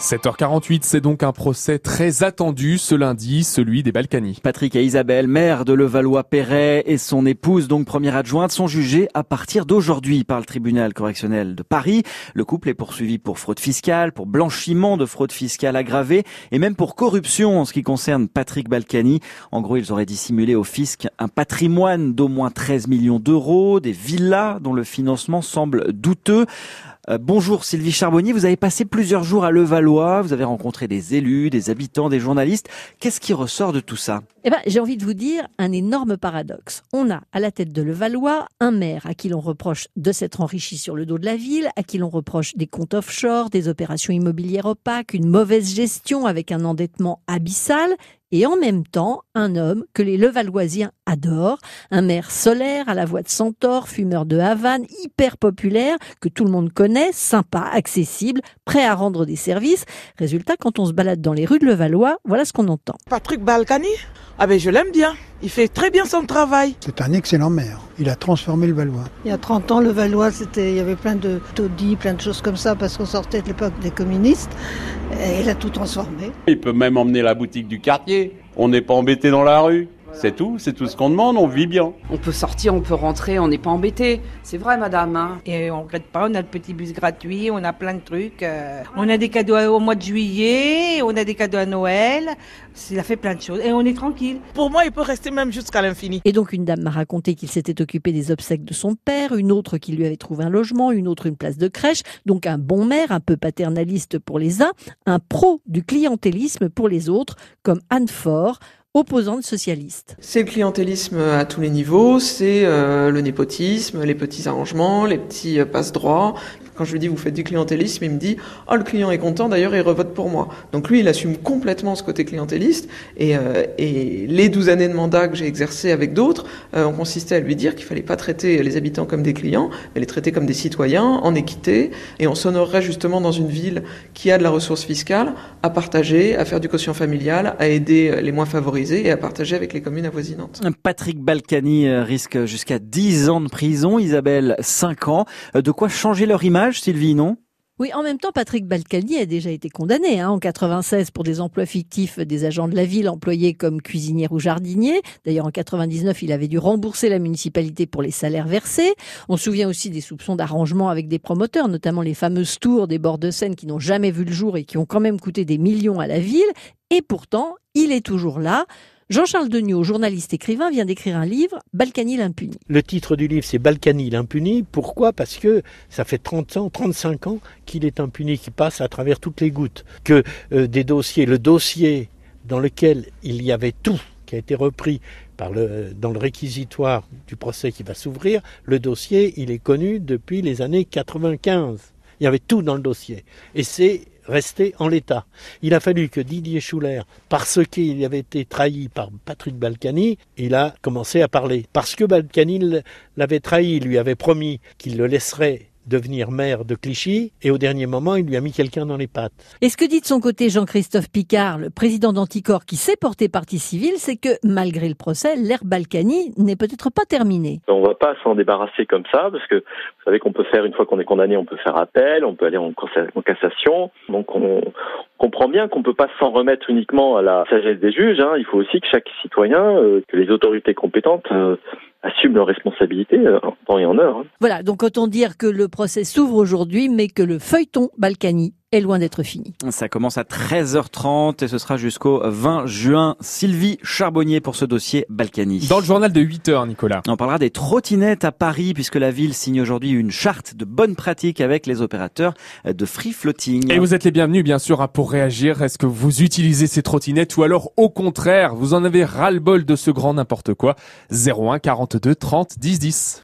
7h48, c'est donc un procès très attendu ce lundi, celui des Balkany. Patrick et Isabelle, maire de Levallois-Perret et son épouse, donc première adjointe, sont jugés à partir d'aujourd'hui par le tribunal correctionnel de Paris. Le couple est poursuivi pour fraude fiscale, pour blanchiment de fraude fiscale aggravée et même pour corruption en ce qui concerne Patrick Balkany. En gros, ils auraient dissimulé au fisc un patrimoine d'au moins 13 millions d'euros, des villas dont le financement semble douteux. Euh, bonjour Sylvie Charbonnier, vous avez passé plusieurs jours à Levallois, vous avez rencontré des élus, des habitants, des journalistes. Qu'est-ce qui ressort de tout ça? Eh ben, j'ai envie de vous dire un énorme paradoxe. On a à la tête de Levallois un maire à qui l'on reproche de s'être enrichi sur le dos de la ville, à qui l'on reproche des comptes offshore, des opérations immobilières opaques, une mauvaise gestion avec un endettement abyssal, et en même temps un homme que les Levalloisiens adorent, un maire solaire à la voix de centaure, fumeur de Havane, hyper populaire, que tout le monde connaît, sympa, accessible, prêt à rendre des services. Résultat, quand on se balade dans les rues de Levallois, voilà ce qu'on entend. Patrick Balkany? Ah ben je l'aime bien, il fait très bien son travail. C'est un excellent maire, il a transformé le Valois. Il y a 30 ans, le Valois, c'était, il y avait plein de taudis, plein de choses comme ça, parce qu'on sortait de l'époque des communistes, et il a tout transformé. Il peut même emmener la boutique du quartier, on n'est pas embêté dans la rue. C'est tout, c'est tout ce qu'on demande, on vit bien. On peut sortir, on peut rentrer, on n'est pas embêté. C'est vrai, madame. Hein. Et on regrette pas, on a le petit bus gratuit, on a plein de trucs. euh, on a des cadeaux au mois de juillet, on a des cadeaux à Noël. Il a fait plein de choses et on est tranquille. Pour moi, il peut rester même jusqu'à l'infini. Et donc une dame m'a raconté qu'il s'était occupé des obsèques de son père, une autre qui lui avait trouvé un logement, une autre une place de crèche. Donc un bon maire, un peu paternaliste pour les uns, un pro du clientélisme pour les autres, comme Anne Faure, opposante socialiste. C'est le clientélisme à tous les niveaux, c'est euh, le népotisme, les petits arrangements, les petits euh, passe-droits. Quand je lui dis vous faites du clientélisme, il me dit oh le client est content d'ailleurs il revote pour moi. Donc lui il assume complètement ce côté clientéliste et, euh, les 12 années de mandat que j'ai exercé avec d'autres euh, ont consisté à lui dire qu'il fallait pas traiter les habitants comme des clients, mais les traiter comme des citoyens en équité et on s'honorerait justement dans une ville qui a de la ressource fiscale à partager, à faire du quotient familial, à aider les moins favorisés et à partager avec les communes avoisinantes. Patrick Balkany euh, risque jusqu'à 10 ans de prison, Isabelle 5 ans. Euh, De quoi changer leur image, Sylvie, non? Oui, en même temps, Patrick Balkany a déjà été condamné hein, en 96 pour des emplois fictifs des agents de la ville employés comme cuisinière ou jardinier. D'ailleurs, en 99, il avait dû rembourser la municipalité pour les salaires versés. On se souvient aussi des soupçons d'arrangement avec des promoteurs, notamment les fameuses tours des bords de Seine qui n'ont jamais vu le jour et qui ont quand même coûté des millions à la ville. Et pourtant, il est toujours là. Jean-Charles Degnaud, journaliste écrivain, vient d'écrire un livre, Balkany l'impuni. Le titre du livre, c'est Balkany l'impuni. Pourquoi? Parce que ça fait 30 ans, 35 ans qu'il est impuni, qu'il passe à travers toutes les gouttes. Que euh, des dossiers, le dossier dans lequel il y avait tout, qui a été repris par le, dans le réquisitoire du procès qui va s'ouvrir, le dossier, il est connu depuis les années 95. Il y avait tout dans le dossier. Et c'est resté en l'état. Il a fallu que Didier Schuller, parce qu'il avait été trahi par Patrick Balkany, il a commencé à parler. Parce que Balkany l'avait trahi, lui avait promis qu'il le laisserait devenir maire de Clichy, et au dernier moment, il lui a mis quelqu'un dans les pattes. Et ce que dit de son côté Jean-Christophe Picard, le président d'Anticor, qui s'est porté partie civile, c'est que malgré le procès, l'ère Balkany n'est peut-être pas terminée. On ne va pas s'en débarrasser comme ça, parce que vous savez qu'on peut faire, une fois qu'on est condamné, on peut faire appel, on peut aller en, en cassation. Donc on comprend bien qu'on ne peut pas s'en remettre uniquement à la sagesse des juges. Hein. Il faut aussi que chaque citoyen, euh, que les autorités compétentes euh, assument leurs responsabilités euh, en temps et en heure. Hein. Voilà, donc autant dire que le procès s'ouvre aujourd'hui, mais que le feuilleton Balkany est loin d'être fini. Ça commence à 13h30 et ce sera jusqu'au 20 juin. Sylvie Charbonnier pour ce dossier Balkany. Dans le journal de 8 heures, Nicolas. On parlera des trottinettes à Paris puisque la ville signe aujourd'hui une charte de bonnes pratiques avec les opérateurs de free floating. Et vous êtes les bienvenus, bien sûr, pour réagir. Est-ce que vous utilisez ces trottinettes ou alors, au contraire, vous en avez ras-le-bol de ce grand n'importe quoi? 01 42 30 10 10.